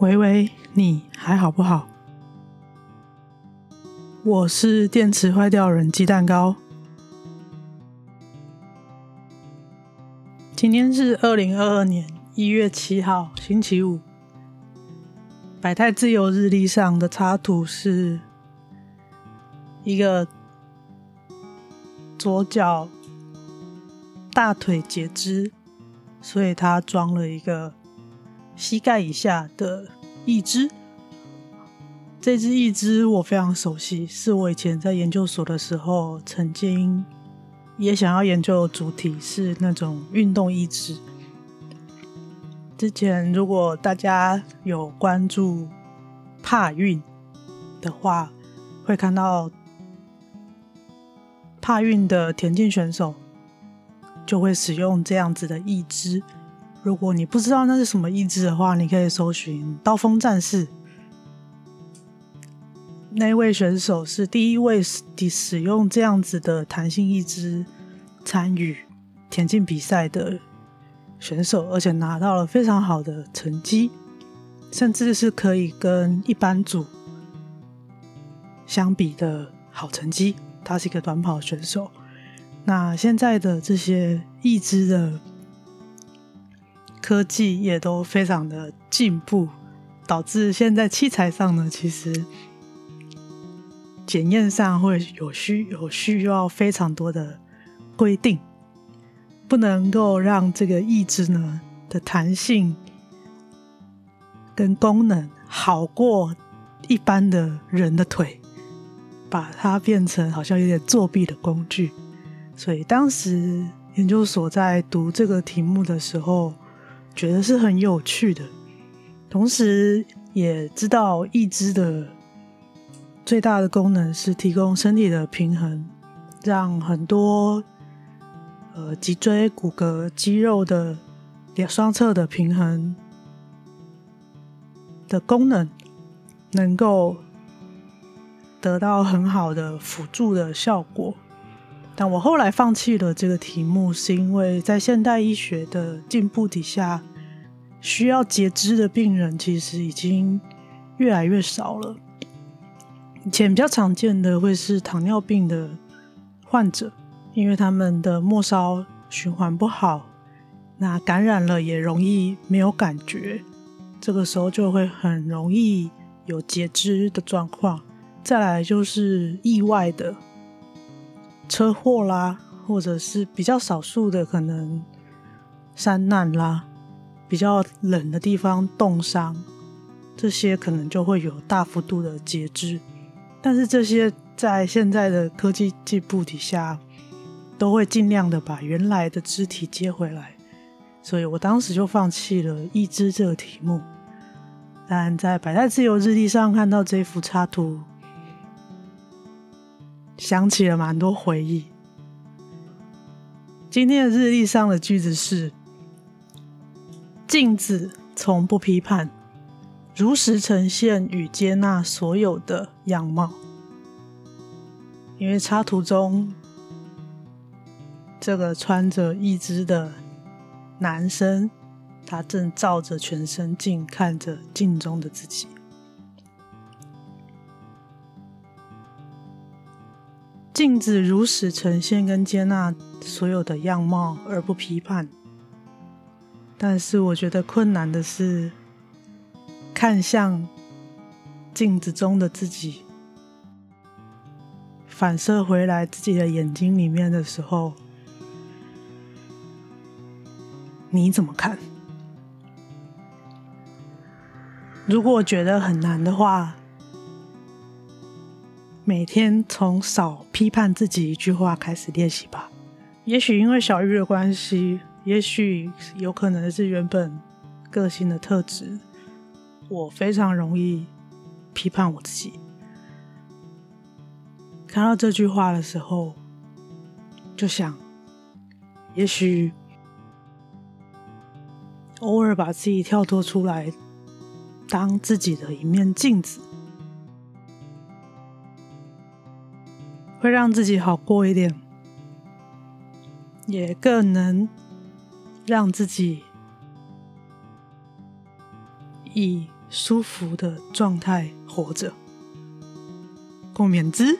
喂喂，你还好不好？我是电池坏掉人鸡蛋糕。今天是二零二二年一月七号，星期五。百态自由日历上的插图是一个左脚大腿截肢，所以他装了一个。膝盖以下的义肢，这只义肢我非常熟悉，是我以前在研究所的时候曾经也想要研究的主题，是那种运动义肢。之前如果大家有关注帕运的话，会看到帕运的田径选手就会使用这样子的义肢。如果你不知道那是什么义肢的话，你可以搜寻“刀锋战士”。那位选手是第一位使使用这样子的弹性义肢参与田径比赛的选手，而且拿到了非常好的成绩，甚至是可以跟一般组相比的好成绩。他是一个短跑选手。那现在的这些义肢的。科技也都非常的进步，导致现在器材上呢，其实检验上会有需有需要非常多的规定，不能够让这个义肢呢的弹性跟功能好过一般的人的腿，把它变成好像有点作弊的工具。所以当时研究所在读这个题目的时候。觉得是很有趣的，同时也知道义肢的最大的功能是提供身体的平衡，让很多呃脊椎骨骼肌肉的两双侧的平衡的功能能够得到很好的辅助的效果。但我后来放弃了这个题目，是因为在现代医学的进步底下，需要截肢的病人其实已经越来越少了。以前比较常见的会是糖尿病的患者，因为他们的末梢循环不好，那感染了也容易没有感觉，这个时候就会很容易有截肢的状况。再来就是意外的。车祸啦，或者是比较少数的可能山难啦，比较冷的地方冻伤，这些可能就会有大幅度的截肢。但是这些在现在的科技进步底下，都会尽量的把原来的肢体接回来。所以我当时就放弃了义肢这个题目。但在百态自由日历上看到这幅插图。想起了蛮多回忆。今天的日历上的句子是：镜子从不批判，如实呈现与接纳所有的样貌。因为插图中这个穿着一只的男生，他正照着全身镜，看着镜中的自己。镜子如实呈现跟接纳所有的样貌而不批判，但是我觉得困难的是，看向镜子中的自己，反射回来自己的眼睛里面的时候，你怎么看？如果觉得很难的话，每天从少批判自己一句话开始练习吧。也许因为小玉的关系，也许有可能是原本个性的特质，我非常容易批判我自己。看到这句话的时候，就想，也许偶尔把自己跳脱出来，当自己的一面镜子。会让自己好过一点，也更能让自己以舒服的状态活着。共勉之。